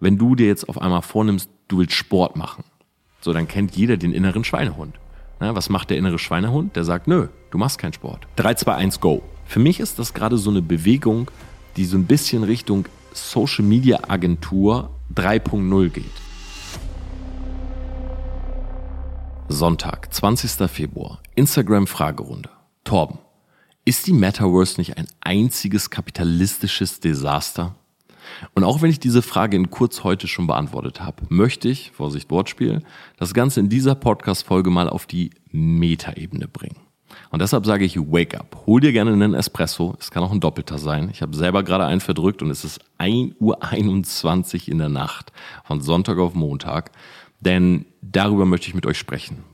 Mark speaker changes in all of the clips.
Speaker 1: Wenn du dir jetzt auf einmal vornimmst, du willst Sport machen, so dann kennt jeder den inneren Schweinehund. Na, was macht der innere Schweinehund? Der sagt, nö, du machst keinen Sport. 3, 2, 1, go. Für mich ist das gerade so eine Bewegung, die so ein bisschen Richtung Social Media Agentur 3.0 geht. Sonntag, 20. Februar. Instagram Fragerunde. Torben, ist die Metaverse nicht ein einziges kapitalistisches Desaster? Und auch wenn ich diese Frage in kurz heute schon beantwortet habe, möchte ich, Vorsicht Wortspiel, das Ganze in dieser Podcast-Folge mal auf die Metaebene bringen. Und deshalb sage ich, wake up. Hol dir gerne einen Espresso. Es kann auch ein doppelter sein. Ich habe selber gerade einen verdrückt und es ist 1.21 Uhr in der Nacht von Sonntag auf Montag. Denn darüber möchte ich mit euch sprechen.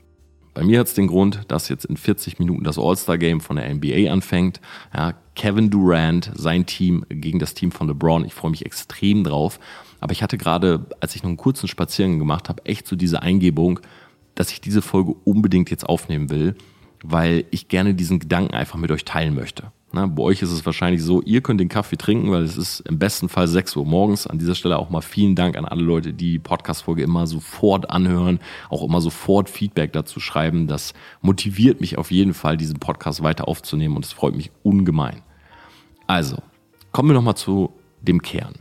Speaker 1: Bei mir hat es den Grund, dass jetzt in 40 Minuten das All-Star-Game von der NBA anfängt. Ja, Kevin Durant, sein Team gegen das Team von LeBron. Ich freue mich extrem drauf. Aber ich hatte gerade, als ich noch einen kurzen Spaziergang gemacht habe, echt so diese Eingebung, dass ich diese Folge unbedingt jetzt aufnehmen will, weil ich gerne diesen Gedanken einfach mit euch teilen möchte. Na, bei euch ist es wahrscheinlich so, ihr könnt den Kaffee trinken, weil es ist im besten Fall 6 Uhr morgens. An dieser Stelle auch mal vielen Dank an alle Leute, die die Podcast-Folge immer sofort anhören, auch immer sofort Feedback dazu schreiben. Das motiviert mich auf jeden Fall, diesen Podcast weiter aufzunehmen und es freut mich ungemein. Also, kommen wir nochmal zu dem Kern.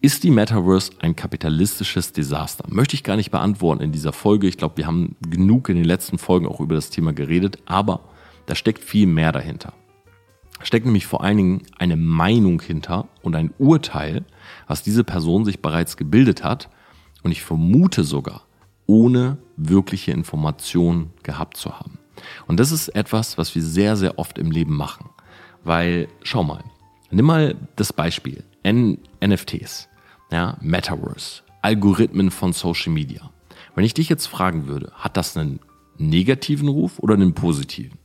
Speaker 1: Ist die Metaverse ein kapitalistisches Desaster? Möchte ich gar nicht beantworten in dieser Folge. Ich glaube, wir haben genug in den letzten Folgen auch über das Thema geredet, aber da steckt viel mehr dahinter steckt nämlich vor allen Dingen eine Meinung hinter und ein Urteil, was diese Person sich bereits gebildet hat und ich vermute sogar, ohne wirkliche Informationen gehabt zu haben. Und das ist etwas, was wir sehr, sehr oft im Leben machen. Weil, schau mal, nimm mal das Beispiel, N NFTs, ja, Metaverse, Algorithmen von Social Media. Wenn ich dich jetzt fragen würde, hat das einen negativen Ruf oder einen positiven?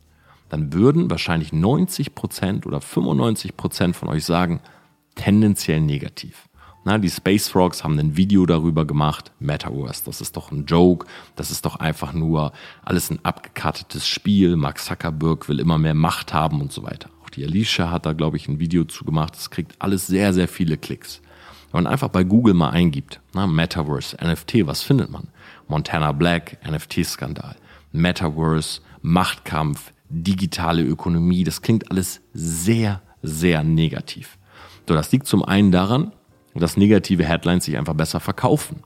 Speaker 1: Dann würden wahrscheinlich 90 Prozent oder 95 Prozent von euch sagen, tendenziell negativ. Na, die Space Frogs haben ein Video darüber gemacht, Metaverse, das ist doch ein Joke, das ist doch einfach nur alles ein abgekartetes Spiel, Mark Zuckerberg will immer mehr Macht haben und so weiter. Auch die Alicia hat da, glaube ich, ein Video zu gemacht, das kriegt alles sehr, sehr viele Klicks. Wenn man einfach bei Google mal eingibt, na, Metaverse, NFT, was findet man? Montana Black, NFT-Skandal, Metaverse, Machtkampf, digitale Ökonomie. Das klingt alles sehr, sehr negativ. So, das liegt zum einen daran, dass negative Headlines sich einfach besser verkaufen.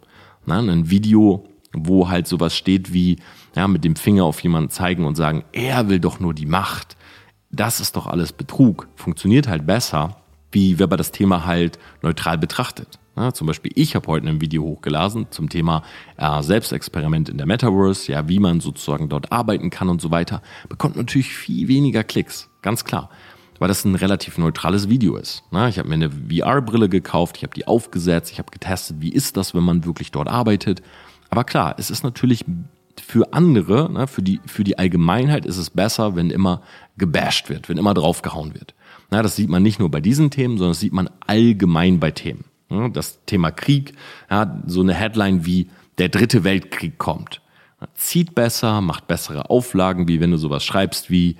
Speaker 1: Na, ein Video, wo halt sowas steht wie, ja, mit dem Finger auf jemanden zeigen und sagen, er will doch nur die Macht. Das ist doch alles Betrug. Funktioniert halt besser, wie wenn man das Thema halt neutral betrachtet. Ja, zum Beispiel, ich habe heute ein Video hochgeladen zum Thema äh, Selbstexperiment in der Metaverse, ja, wie man sozusagen dort arbeiten kann und so weiter. Bekommt natürlich viel weniger Klicks, ganz klar, weil das ein relativ neutrales Video ist. Na, ich habe mir eine VR-Brille gekauft, ich habe die aufgesetzt, ich habe getestet, wie ist das, wenn man wirklich dort arbeitet. Aber klar, es ist natürlich für andere, ne, für, die, für die Allgemeinheit ist es besser, wenn immer gebasht wird, wenn immer draufgehauen wird. Na, das sieht man nicht nur bei diesen Themen, sondern das sieht man allgemein bei Themen. Das Thema Krieg, ja, so eine Headline wie der dritte Weltkrieg kommt. Zieht besser, macht bessere Auflagen, wie wenn du sowas schreibst wie,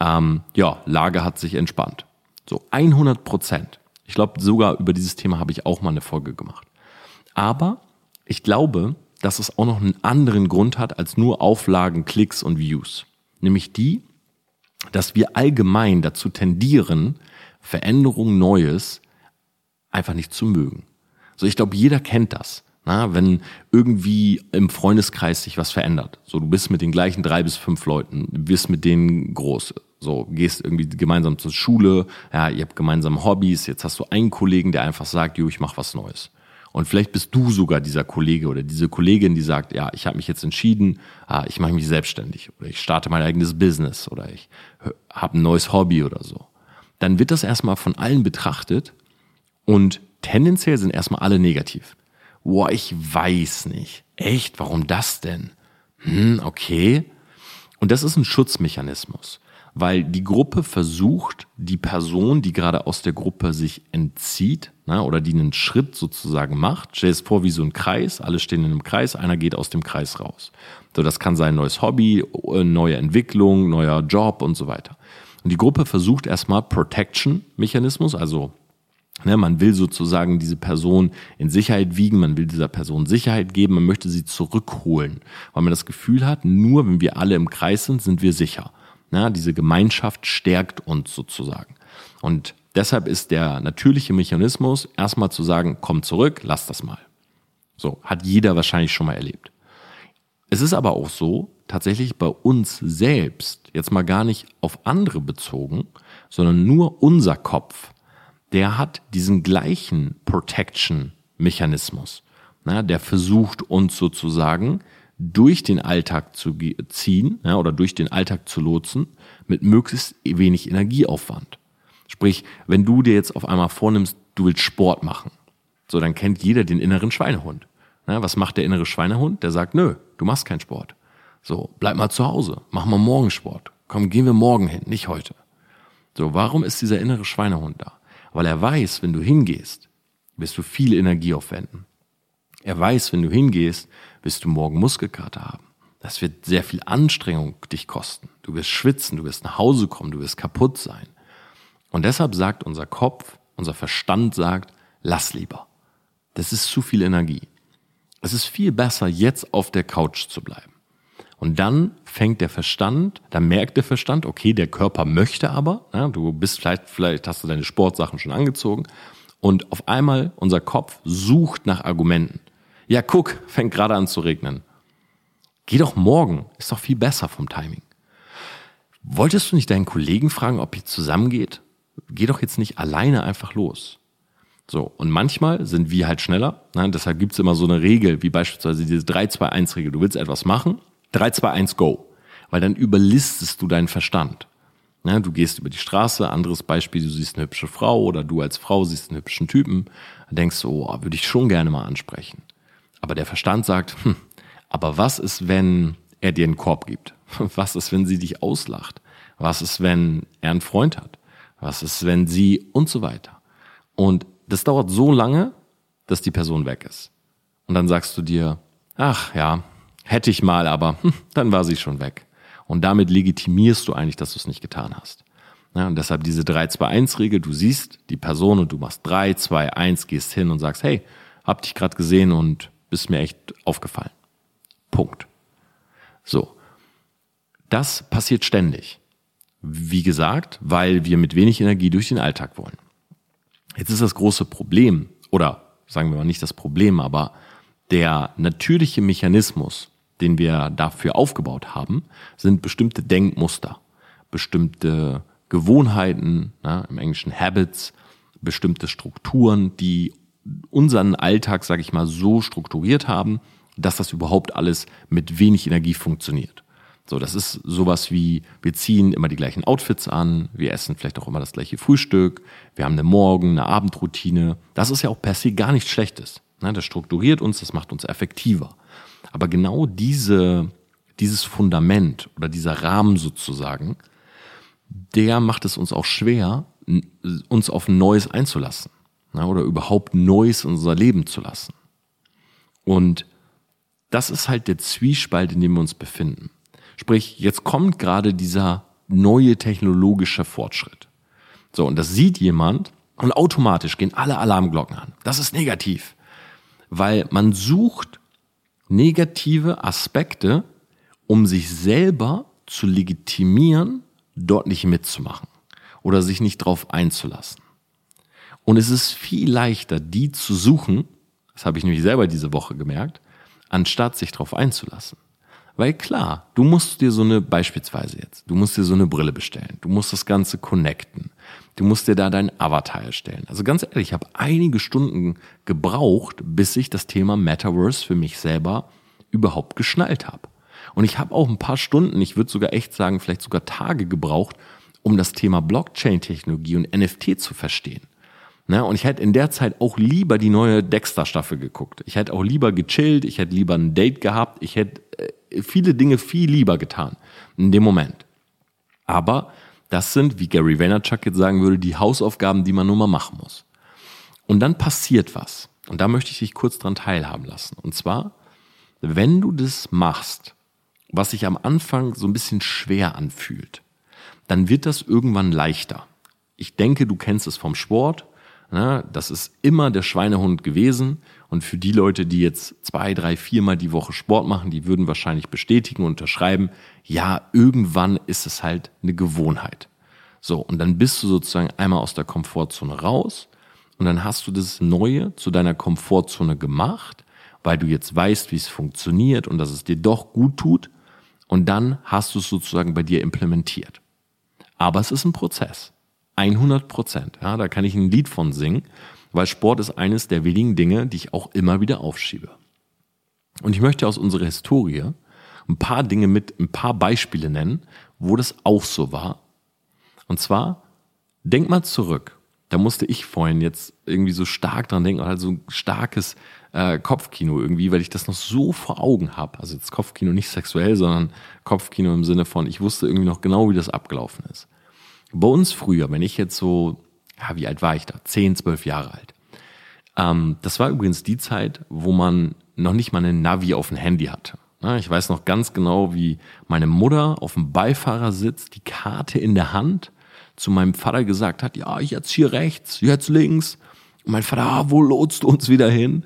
Speaker 1: ähm, ja, Lage hat sich entspannt. So 100 Prozent. Ich glaube, sogar über dieses Thema habe ich auch mal eine Folge gemacht. Aber ich glaube, dass es auch noch einen anderen Grund hat als nur Auflagen, Klicks und Views. Nämlich die, dass wir allgemein dazu tendieren, Veränderung, Neues einfach nicht zu mögen. So, ich glaube, jeder kennt das. Na, wenn irgendwie im Freundeskreis sich was verändert. So, du bist mit den gleichen drei bis fünf Leuten, bist mit denen groß. So, gehst irgendwie gemeinsam zur Schule, ja, ihr habt gemeinsam Hobbys, jetzt hast du einen Kollegen, der einfach sagt, jo, ich mach was Neues. Und vielleicht bist du sogar dieser Kollege oder diese Kollegin, die sagt, ja, ich habe mich jetzt entschieden, ah, ich mache mich selbstständig oder ich starte mein eigenes Business oder ich habe ein neues Hobby oder so. Dann wird das erstmal von allen betrachtet und tendenziell sind erstmal alle negativ. Boah, ich weiß nicht. Echt? Warum das denn? Hm, okay. Und das ist ein Schutzmechanismus, weil die Gruppe versucht, die Person, die gerade aus der Gruppe sich entzieht, na, oder die einen Schritt sozusagen macht, stell es vor wie so ein Kreis, alle stehen in einem Kreis, einer geht aus dem Kreis raus. So, das kann sein neues Hobby, äh, neue Entwicklung, neuer Job und so weiter. Und die Gruppe versucht erstmal Protection-Mechanismus, also Ne, man will sozusagen diese Person in Sicherheit wiegen, man will dieser Person Sicherheit geben, man möchte sie zurückholen, weil man das Gefühl hat, nur wenn wir alle im Kreis sind, sind wir sicher. Ne, diese Gemeinschaft stärkt uns sozusagen. Und deshalb ist der natürliche Mechanismus erstmal zu sagen, komm zurück, lass das mal. So, hat jeder wahrscheinlich schon mal erlebt. Es ist aber auch so, tatsächlich bei uns selbst, jetzt mal gar nicht auf andere bezogen, sondern nur unser Kopf, der hat diesen gleichen Protection-Mechanismus. der versucht uns sozusagen durch den Alltag zu ziehen ja, oder durch den Alltag zu lotsen mit möglichst wenig Energieaufwand. Sprich, wenn du dir jetzt auf einmal vornimmst, du willst Sport machen, so dann kennt jeder den inneren Schweinehund. Ja, was macht der innere Schweinehund? Der sagt, nö, du machst keinen Sport. So, bleib mal zu Hause, mach mal morgen Sport. Komm, gehen wir morgen hin, nicht heute. So, warum ist dieser innere Schweinehund da? Weil er weiß, wenn du hingehst, wirst du viel Energie aufwenden. Er weiß, wenn du hingehst, wirst du morgen Muskelkater haben. Das wird sehr viel Anstrengung dich kosten. Du wirst schwitzen, du wirst nach Hause kommen, du wirst kaputt sein. Und deshalb sagt unser Kopf, unser Verstand sagt, lass lieber. Das ist zu viel Energie. Es ist viel besser, jetzt auf der Couch zu bleiben. Und dann fängt der Verstand, dann merkt der Verstand, okay, der Körper möchte aber, ja, du bist vielleicht, vielleicht hast du deine Sportsachen schon angezogen und auf einmal unser Kopf sucht nach Argumenten. Ja, guck, fängt gerade an zu regnen. Geh doch morgen, ist doch viel besser vom Timing. Wolltest du nicht deinen Kollegen fragen, ob ihr zusammengeht? Geh doch jetzt nicht alleine einfach los. So, und manchmal sind wir halt schneller. Ne? Deshalb gibt's immer so eine Regel, wie beispielsweise diese 3-2-1-Regel. Du willst etwas machen, 3, 2, 1, go. Weil dann überlistest du deinen Verstand. Ja, du gehst über die Straße, anderes Beispiel, du siehst eine hübsche Frau oder du als Frau siehst einen hübschen Typen, denkst du, oh, würde ich schon gerne mal ansprechen. Aber der Verstand sagt, hm, aber was ist, wenn er dir einen Korb gibt? Was ist, wenn sie dich auslacht? Was ist, wenn er einen Freund hat? Was ist, wenn sie und so weiter? Und das dauert so lange, dass die Person weg ist. Und dann sagst du dir, ach ja, Hätte ich mal, aber hm, dann war sie schon weg. Und damit legitimierst du eigentlich, dass du es nicht getan hast. Ja, und deshalb diese 3-2-1-Regel, du siehst die Person und du machst 3, 2, 1, gehst hin und sagst, hey, hab dich gerade gesehen und bist mir echt aufgefallen. Punkt. So. Das passiert ständig. Wie gesagt, weil wir mit wenig Energie durch den Alltag wollen. Jetzt ist das große Problem, oder sagen wir mal nicht das Problem, aber der natürliche Mechanismus, den wir dafür aufgebaut haben, sind bestimmte Denkmuster, bestimmte Gewohnheiten, na, im Englischen Habits, bestimmte Strukturen, die unseren Alltag, sage ich mal, so strukturiert haben, dass das überhaupt alles mit wenig Energie funktioniert. So, das ist sowas wie, wir ziehen immer die gleichen Outfits an, wir essen vielleicht auch immer das gleiche Frühstück, wir haben eine Morgen-, eine Abendroutine. Das ist ja auch per se gar nichts Schlechtes. Ne, das strukturiert uns, das macht uns effektiver. Aber genau diese, dieses Fundament oder dieser Rahmen sozusagen, der macht es uns auch schwer, uns auf Neues einzulassen ne, oder überhaupt Neues in unser Leben zu lassen. Und das ist halt der Zwiespalt, in dem wir uns befinden. Sprich, jetzt kommt gerade dieser neue technologische Fortschritt. So, und das sieht jemand und automatisch gehen alle Alarmglocken an. Das ist negativ. Weil man sucht negative Aspekte, um sich selber zu legitimieren, dort nicht mitzumachen oder sich nicht drauf einzulassen. Und es ist viel leichter, die zu suchen, das habe ich nämlich selber diese Woche gemerkt, anstatt sich drauf einzulassen. Weil klar, du musst dir so eine, beispielsweise jetzt, du musst dir so eine Brille bestellen, du musst das Ganze connecten, du musst dir da deinen Avatar erstellen. Also ganz ehrlich, ich habe einige Stunden gebraucht, bis ich das Thema Metaverse für mich selber überhaupt geschnallt habe. Und ich habe auch ein paar Stunden, ich würde sogar echt sagen, vielleicht sogar Tage gebraucht, um das Thema Blockchain-Technologie und NFT zu verstehen. Ne? Und ich hätte in der Zeit auch lieber die neue Dexter-Staffel geguckt. Ich hätte auch lieber gechillt, ich hätte lieber ein Date gehabt, ich hätte äh, viele Dinge viel lieber getan in dem Moment. Aber das sind, wie Gary Vaynerchuk jetzt sagen würde, die Hausaufgaben, die man nur mal machen muss. Und dann passiert was. Und da möchte ich dich kurz dran teilhaben lassen. Und zwar, wenn du das machst, was sich am Anfang so ein bisschen schwer anfühlt, dann wird das irgendwann leichter. Ich denke, du kennst es vom Sport. Ne? Das ist immer der Schweinehund gewesen. Und für die Leute, die jetzt zwei, drei, viermal die Woche Sport machen, die würden wahrscheinlich bestätigen und unterschreiben, ja, irgendwann ist es halt eine Gewohnheit. So, und dann bist du sozusagen einmal aus der Komfortzone raus und dann hast du das Neue zu deiner Komfortzone gemacht, weil du jetzt weißt, wie es funktioniert und dass es dir doch gut tut. Und dann hast du es sozusagen bei dir implementiert. Aber es ist ein Prozess. 100 Prozent. Ja, da kann ich ein Lied von singen, weil Sport ist eines der wenigen Dinge, die ich auch immer wieder aufschiebe. Und ich möchte aus unserer Historie ein paar Dinge mit, ein paar Beispiele nennen, wo das auch so war. Und zwar, denk mal zurück. Da musste ich vorhin jetzt irgendwie so stark dran denken, also ein starkes äh, Kopfkino irgendwie, weil ich das noch so vor Augen habe. Also jetzt Kopfkino nicht sexuell, sondern Kopfkino im Sinne von, ich wusste irgendwie noch genau, wie das abgelaufen ist. Bei uns früher, wenn ich jetzt so, ja, wie alt war ich da? Zehn, zwölf Jahre alt. Ähm, das war übrigens die Zeit, wo man noch nicht mal einen Navi auf dem Handy hatte. Ich weiß noch ganz genau, wie meine Mutter auf dem Beifahrersitz die Karte in der Hand zu meinem Vater gesagt hat, ja, jetzt hier rechts, jetzt links. Und mein Vater, ah, wo lotst du uns wieder hin?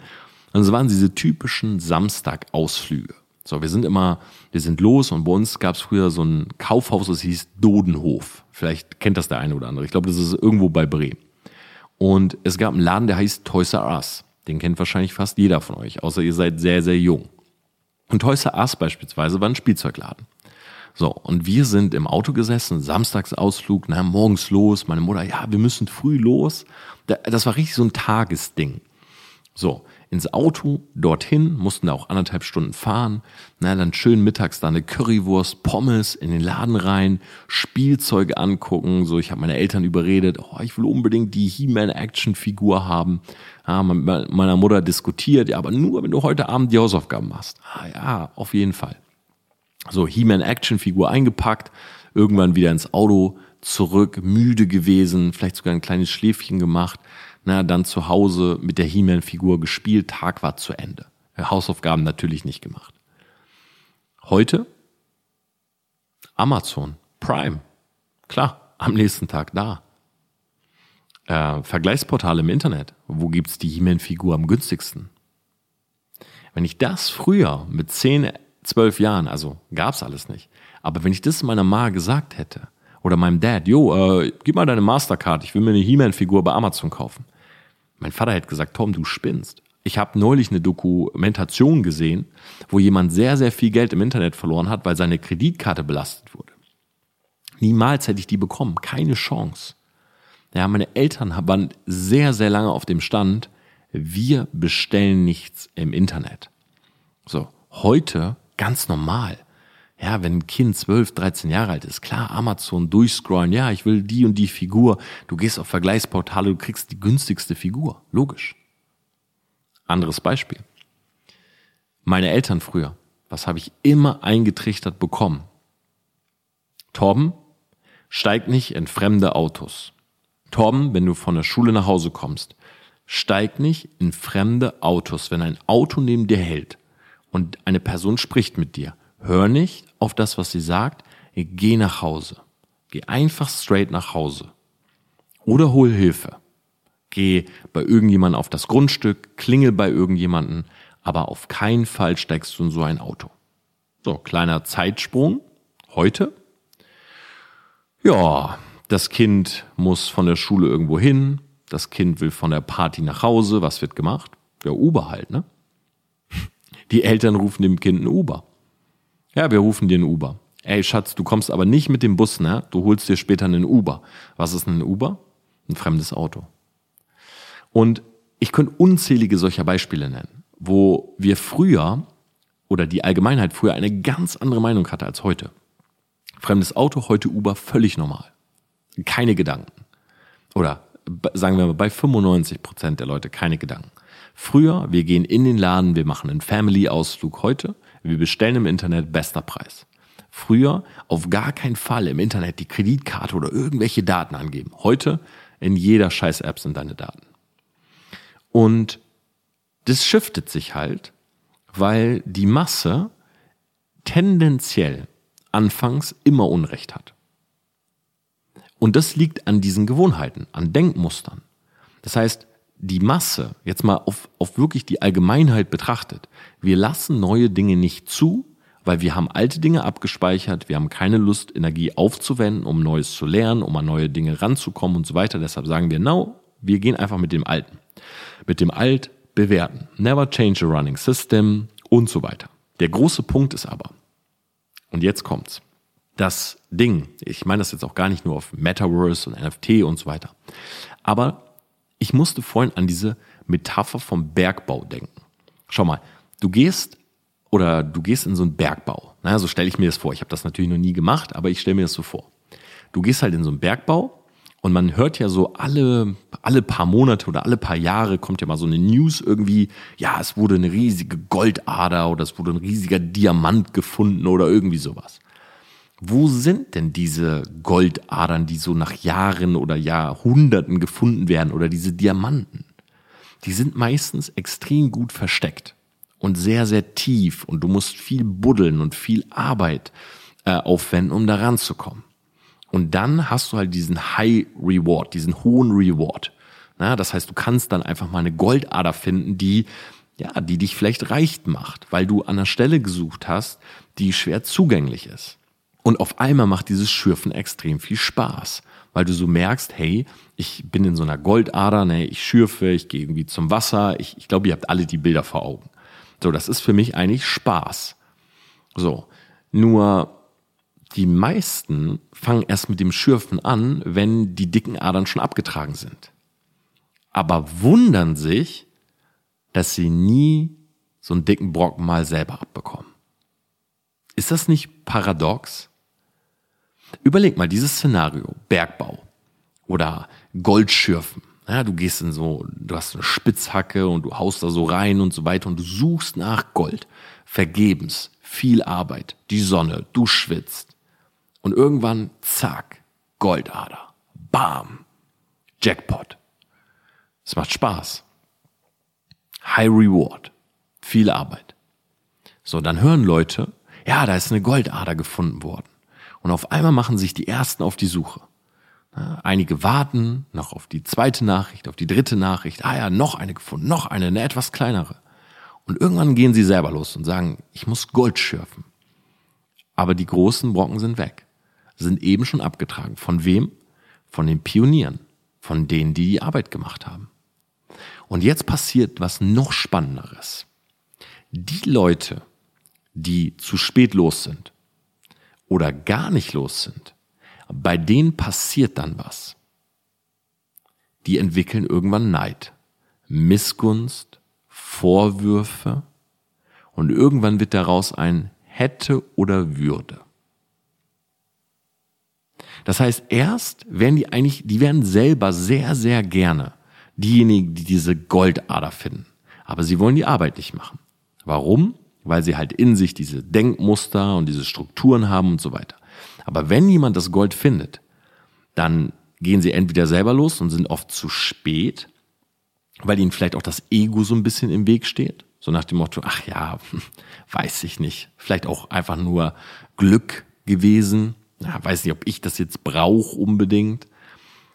Speaker 1: Und es waren diese typischen Samstagausflüge. So, wir sind immer, wir sind los und bei uns gab es früher so ein Kaufhaus, das hieß Dodenhof. Vielleicht kennt das der eine oder andere. Ich glaube, das ist irgendwo bei Bremen. Und es gab einen Laden, der heißt Toys R Us. Den kennt wahrscheinlich fast jeder von euch, außer ihr seid sehr, sehr jung. Und Toys R Us beispielsweise war ein Spielzeugladen. So, und wir sind im Auto gesessen, Samstagsausflug, na, morgens los, meine Mutter, ja, wir müssen früh los. Das war richtig so ein Tagesding. So, ins Auto, dorthin, mussten da auch anderthalb Stunden fahren. Na, dann schön mittags da eine Currywurst, Pommes in den Laden rein, Spielzeuge angucken. So, ich habe meine Eltern überredet, oh, ich will unbedingt die He-Man-Action-Figur haben. Ja, mit meiner Mutter diskutiert, ja, aber nur, wenn du heute Abend die Hausaufgaben machst. Ah ja, auf jeden Fall. So, He-Man-Action-Figur eingepackt, irgendwann wieder ins Auto zurück, müde gewesen, vielleicht sogar ein kleines Schläfchen gemacht na, dann zu Hause mit der He-Man-Figur gespielt, Tag war zu Ende. Hausaufgaben natürlich nicht gemacht. Heute Amazon, Prime, klar, am nächsten Tag da. Äh, Vergleichsportale im Internet, wo gibt's die He-Man-Figur am günstigsten? Wenn ich das früher mit 10, 12 Jahren, also gab's alles nicht, aber wenn ich das meiner Ma gesagt hätte, oder meinem Dad, jo, äh, gib mal deine Mastercard, ich will mir eine He-Man-Figur bei Amazon kaufen. Mein Vater hätte gesagt, Tom, du spinnst. Ich habe neulich eine Dokumentation gesehen, wo jemand sehr, sehr viel Geld im Internet verloren hat, weil seine Kreditkarte belastet wurde. Niemals hätte ich die bekommen. Keine Chance. Ja, meine Eltern waren sehr, sehr lange auf dem Stand, wir bestellen nichts im Internet. So, heute ganz normal. Ja, wenn ein Kind 12, 13 Jahre alt ist, klar, Amazon durchscrollen, ja, ich will die und die Figur. Du gehst auf Vergleichsportale, du kriegst die günstigste Figur. Logisch. Anderes Beispiel. Meine Eltern früher, was habe ich immer eingetrichtert bekommen? Torben, steig nicht in fremde Autos. Torben, wenn du von der Schule nach Hause kommst, steig nicht in fremde Autos. Wenn ein Auto neben dir hält und eine Person spricht mit dir, hör nicht auf das, was sie sagt, geh nach Hause. Geh einfach straight nach Hause. Oder hol Hilfe. Geh bei irgendjemandem auf das Grundstück, klingel bei irgendjemanden, aber auf keinen Fall steigst du in so ein Auto. So, kleiner Zeitsprung. Heute. Ja, das Kind muss von der Schule irgendwo hin. Das Kind will von der Party nach Hause. Was wird gemacht? Ja, Uber halt, ne? Die Eltern rufen dem Kind ein Uber. Ja, wir rufen dir einen Uber. Ey, Schatz, du kommst aber nicht mit dem Bus, ne? Du holst dir später einen Uber. Was ist ein Uber? Ein fremdes Auto. Und ich könnte unzählige solcher Beispiele nennen, wo wir früher oder die Allgemeinheit früher eine ganz andere Meinung hatte als heute. Fremdes Auto, heute Uber, völlig normal. Keine Gedanken. Oder sagen wir mal, bei 95 Prozent der Leute keine Gedanken. Früher, wir gehen in den Laden, wir machen einen Family-Ausflug heute. Wir bestellen im Internet bester Preis. Früher auf gar keinen Fall im Internet die Kreditkarte oder irgendwelche Daten angeben. Heute in jeder scheiß App sind deine Daten. Und das shiftet sich halt, weil die Masse tendenziell anfangs immer Unrecht hat. Und das liegt an diesen Gewohnheiten, an Denkmustern. Das heißt, die Masse, jetzt mal auf, auf wirklich die Allgemeinheit betrachtet, wir lassen neue Dinge nicht zu, weil wir haben alte Dinge abgespeichert, wir haben keine Lust, Energie aufzuwenden, um Neues zu lernen, um an neue Dinge ranzukommen und so weiter. Deshalb sagen wir, no, wir gehen einfach mit dem Alten. Mit dem Alt bewerten. Never change a running system und so weiter. Der große Punkt ist aber, und jetzt kommt's, das Ding, ich meine das jetzt auch gar nicht nur auf Metaverse und NFT und so weiter, aber ich musste vorhin an diese Metapher vom Bergbau denken. Schau mal, du gehst oder du gehst in so einen Bergbau. Na, so stelle ich mir das vor. Ich habe das natürlich noch nie gemacht, aber ich stelle mir das so vor. Du gehst halt in so einen Bergbau und man hört ja so alle, alle paar Monate oder alle paar Jahre kommt ja mal so eine News irgendwie, ja, es wurde eine riesige Goldader oder es wurde ein riesiger Diamant gefunden oder irgendwie sowas. Wo sind denn diese Goldadern, die so nach Jahren oder Jahrhunderten gefunden werden oder diese Diamanten? Die sind meistens extrem gut versteckt und sehr, sehr tief und du musst viel buddeln und viel Arbeit äh, aufwenden, um da ranzukommen. Und dann hast du halt diesen High Reward, diesen hohen Reward. Na, das heißt, du kannst dann einfach mal eine Goldader finden, die ja, die dich vielleicht reich macht, weil du an einer Stelle gesucht hast, die schwer zugänglich ist. Und auf einmal macht dieses Schürfen extrem viel Spaß, weil du so merkst, hey, ich bin in so einer Goldader, ne, ich schürfe, ich gehe irgendwie zum Wasser. Ich, ich glaube, ihr habt alle die Bilder vor Augen. So, das ist für mich eigentlich Spaß. So, nur die meisten fangen erst mit dem Schürfen an, wenn die dicken Adern schon abgetragen sind. Aber wundern sich, dass sie nie so einen dicken Brocken mal selber abbekommen. Ist das nicht paradox? Überleg mal dieses Szenario, Bergbau oder Goldschürfen. Ja, du gehst in so, du hast eine Spitzhacke und du haust da so rein und so weiter und du suchst nach Gold. Vergebens, viel Arbeit, die Sonne, du schwitzt. Und irgendwann, zack, Goldader. Bam. Jackpot. Es macht Spaß. High Reward. Viel Arbeit. So, dann hören Leute, ja, da ist eine Goldader gefunden worden. Und auf einmal machen sich die Ersten auf die Suche. Einige warten noch auf die zweite Nachricht, auf die dritte Nachricht. Ah ja, noch eine gefunden, noch eine, eine etwas kleinere. Und irgendwann gehen sie selber los und sagen, ich muss Gold schürfen. Aber die großen Brocken sind weg, sind eben schon abgetragen. Von wem? Von den Pionieren, von denen, die die Arbeit gemacht haben. Und jetzt passiert was noch Spannenderes. Die Leute, die zu spät los sind oder gar nicht los sind, bei denen passiert dann was. Die entwickeln irgendwann Neid, Missgunst, Vorwürfe und irgendwann wird daraus ein hätte oder würde. Das heißt, erst werden die eigentlich, die werden selber sehr, sehr gerne diejenigen, die diese Goldader finden. Aber sie wollen die Arbeit nicht machen. Warum? Weil sie halt in sich diese Denkmuster und diese Strukturen haben und so weiter. Aber wenn jemand das Gold findet, dann gehen sie entweder selber los und sind oft zu spät, weil ihnen vielleicht auch das Ego so ein bisschen im Weg steht. So nach dem Motto, ach ja, weiß ich nicht. Vielleicht auch einfach nur Glück gewesen. Ja, weiß nicht, ob ich das jetzt brauche unbedingt.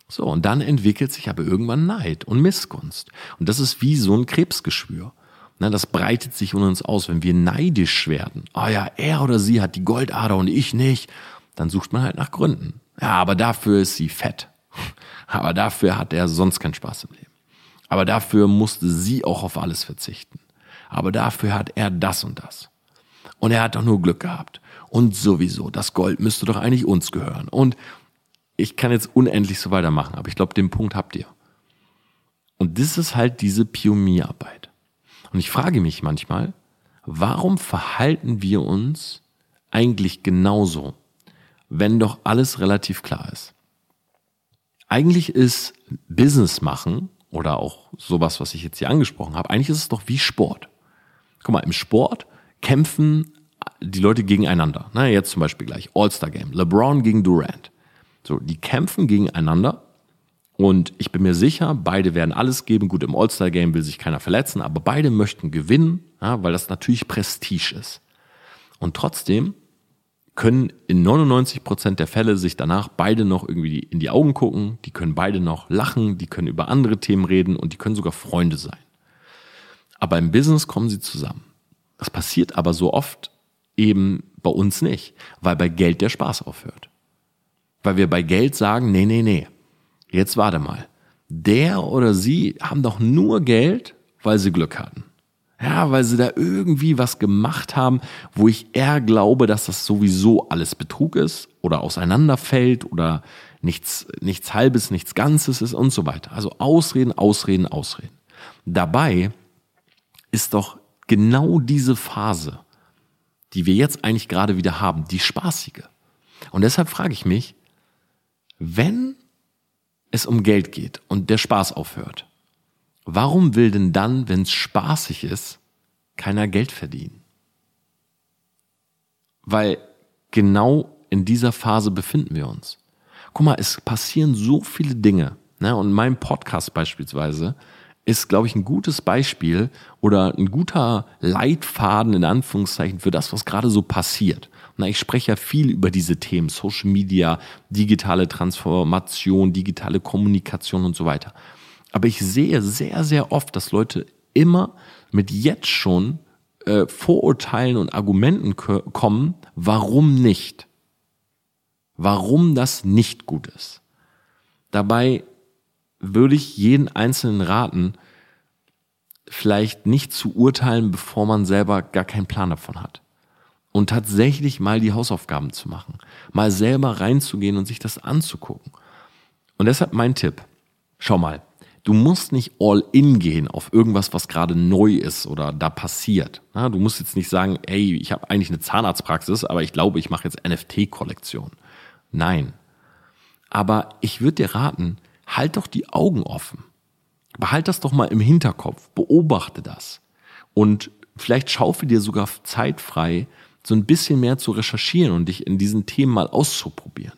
Speaker 1: So, und dann entwickelt sich aber irgendwann Neid und Missgunst. Und das ist wie so ein Krebsgeschwür. Ne, das breitet sich in uns aus, wenn wir neidisch werden. Ah oh ja, er oder sie hat die Goldader und ich nicht. Dann sucht man halt nach Gründen. Ja, aber dafür ist sie fett. Aber dafür hat er sonst keinen Spaß im Leben. Aber dafür musste sie auch auf alles verzichten. Aber dafür hat er das und das. Und er hat doch nur Glück gehabt. Und sowieso, das Gold müsste doch eigentlich uns gehören. Und ich kann jetzt unendlich so weitermachen, aber ich glaube, den Punkt habt ihr. Und das ist halt diese Pionierarbeit. Und ich frage mich manchmal, warum verhalten wir uns eigentlich genauso, wenn doch alles relativ klar ist? Eigentlich ist Business machen oder auch sowas, was ich jetzt hier angesprochen habe, eigentlich ist es doch wie Sport. Guck mal, im Sport kämpfen die Leute gegeneinander. Na, jetzt zum Beispiel gleich All-Star Game. LeBron gegen Durant. So, die kämpfen gegeneinander und ich bin mir sicher, beide werden alles geben. Gut, im All-Star-Game will sich keiner verletzen, aber beide möchten gewinnen, ja, weil das natürlich Prestige ist. Und trotzdem können in 99 Prozent der Fälle sich danach beide noch irgendwie in die Augen gucken, die können beide noch lachen, die können über andere Themen reden und die können sogar Freunde sein. Aber im Business kommen sie zusammen. Das passiert aber so oft eben bei uns nicht, weil bei Geld der Spaß aufhört. Weil wir bei Geld sagen, nee, nee, nee, jetzt warte mal. Der oder sie haben doch nur Geld, weil sie Glück hatten. Ja, weil sie da irgendwie was gemacht haben, wo ich eher glaube, dass das sowieso alles Betrug ist oder auseinanderfällt oder nichts, nichts Halbes, nichts Ganzes ist und so weiter. Also Ausreden, Ausreden, Ausreden. Dabei ist doch genau diese Phase, die wir jetzt eigentlich gerade wieder haben, die spaßige. Und deshalb frage ich mich, wenn es um Geld geht und der Spaß aufhört, Warum will denn dann, wenn es spaßig ist, keiner Geld verdienen? Weil genau in dieser Phase befinden wir uns. Guck mal, es passieren so viele Dinge. Ne? Und mein Podcast beispielsweise ist, glaube ich, ein gutes Beispiel oder ein guter Leitfaden in Anführungszeichen für das, was gerade so passiert. Na, ich spreche ja viel über diese Themen, Social Media, digitale Transformation, digitale Kommunikation und so weiter. Aber ich sehe sehr, sehr oft, dass Leute immer mit jetzt schon äh, Vorurteilen und Argumenten kommen, warum nicht. Warum das nicht gut ist. Dabei würde ich jeden Einzelnen raten, vielleicht nicht zu urteilen, bevor man selber gar keinen Plan davon hat. Und tatsächlich mal die Hausaufgaben zu machen. Mal selber reinzugehen und sich das anzugucken. Und deshalb mein Tipp. Schau mal, du musst nicht all in gehen auf irgendwas, was gerade neu ist oder da passiert. du musst jetzt nicht sagen, ey, ich habe eigentlich eine Zahnarztpraxis, aber ich glaube, ich mache jetzt NFT-Kollektion. Nein. Aber ich würde dir raten, halt doch die Augen offen. Behalt das doch mal im Hinterkopf, beobachte das. Und vielleicht schaufe dir sogar Zeit frei, so ein bisschen mehr zu recherchieren und dich in diesen Themen mal auszuprobieren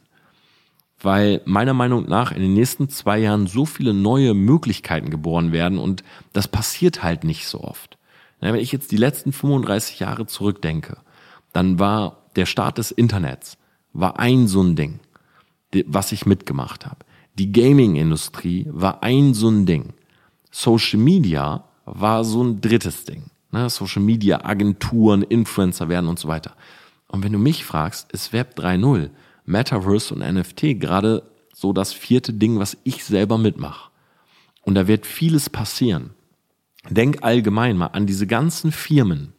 Speaker 1: weil meiner Meinung nach in den nächsten zwei Jahren so viele neue Möglichkeiten geboren werden und das passiert halt nicht so oft. Wenn ich jetzt die letzten 35 Jahre zurückdenke, dann war der Start des Internets war ein so ein Ding, was ich mitgemacht habe. Die Gaming-Industrie war ein so ein Ding. Social Media war so ein drittes Ding. Ne? Social Media, Agenturen, Influencer werden und so weiter. Und wenn du mich fragst, ist Web 3.0 Metaverse und NFT gerade so das vierte Ding, was ich selber mitmache. Und da wird vieles passieren. Denk allgemein mal an diese ganzen Firmen,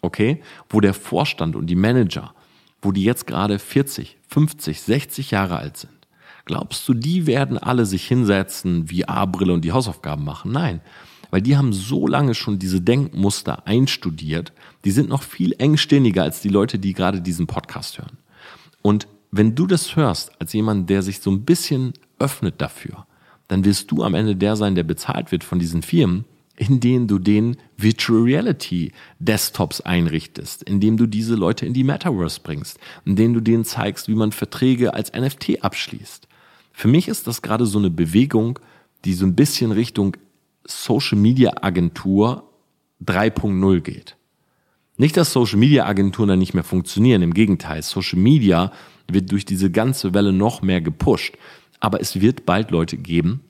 Speaker 1: okay, wo der Vorstand und die Manager, wo die jetzt gerade 40, 50, 60 Jahre alt sind. Glaubst du, die werden alle sich hinsetzen, VR-Brille und die Hausaufgaben machen? Nein, weil die haben so lange schon diese Denkmuster einstudiert, die sind noch viel engständiger als die Leute, die gerade diesen Podcast hören. Und wenn du das hörst als jemand, der sich so ein bisschen öffnet dafür, dann wirst du am Ende der sein, der bezahlt wird von diesen Firmen, in denen du den Virtual Reality Desktops einrichtest, indem du diese Leute in die Metaverse bringst, indem du denen zeigst, wie man Verträge als NFT abschließt. Für mich ist das gerade so eine Bewegung, die so ein bisschen Richtung Social Media Agentur 3.0 geht. Nicht, dass Social Media Agenturen dann nicht mehr funktionieren, im Gegenteil, Social Media wird durch diese ganze Welle noch mehr gepusht. Aber es wird bald Leute geben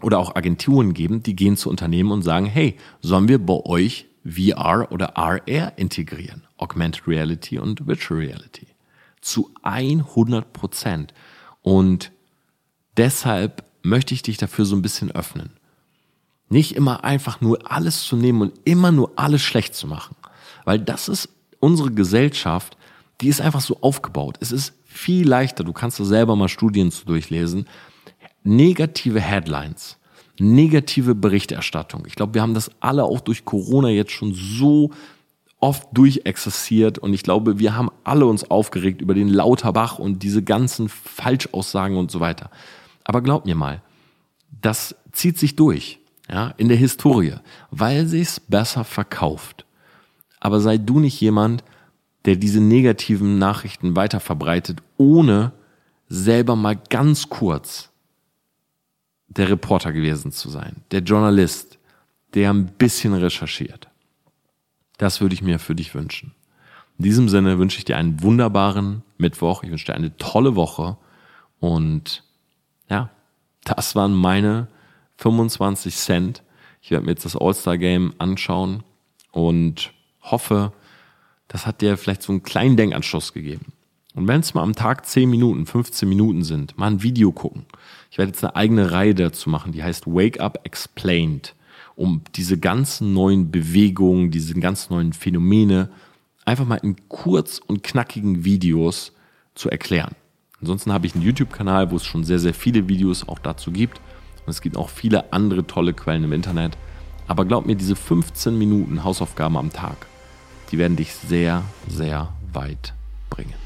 Speaker 1: oder auch Agenturen geben, die gehen zu Unternehmen und sagen, hey, sollen wir bei euch VR oder RR integrieren? Augmented Reality und Virtual Reality. Zu 100 Prozent. Und deshalb möchte ich dich dafür so ein bisschen öffnen. Nicht immer einfach nur alles zu nehmen und immer nur alles schlecht zu machen. Weil das ist unsere Gesellschaft, die ist einfach so aufgebaut. Es ist viel leichter, du kannst da selber mal Studien zu durchlesen, negative Headlines, negative Berichterstattung. Ich glaube, wir haben das alle auch durch Corona jetzt schon so oft durchexerziert und ich glaube, wir haben alle uns aufgeregt über den Lauterbach und diese ganzen Falschaussagen und so weiter. Aber glaub mir mal, das zieht sich durch, ja, in der Historie, weil sich's besser verkauft. Aber sei du nicht jemand, der diese negativen Nachrichten weiter verbreitet, ohne selber mal ganz kurz der Reporter gewesen zu sein, der Journalist, der ein bisschen recherchiert. Das würde ich mir für dich wünschen. In diesem Sinne wünsche ich dir einen wunderbaren Mittwoch. Ich wünsche dir eine tolle Woche. Und ja, das waren meine 25 Cent. Ich werde mir jetzt das All-Star-Game anschauen und hoffe, das hat dir vielleicht so einen kleinen Denkanstoß gegeben. Und wenn es mal am Tag 10 Minuten, 15 Minuten sind, mal ein Video gucken. Ich werde jetzt eine eigene Reihe dazu machen, die heißt Wake Up Explained, um diese ganzen neuen Bewegungen, diese ganzen neuen Phänomene einfach mal in kurz und knackigen Videos zu erklären. Ansonsten habe ich einen YouTube-Kanal, wo es schon sehr, sehr viele Videos auch dazu gibt. Und es gibt auch viele andere tolle Quellen im Internet. Aber glaub mir, diese 15 Minuten Hausaufgaben am Tag, die werden dich sehr, sehr weit bringen.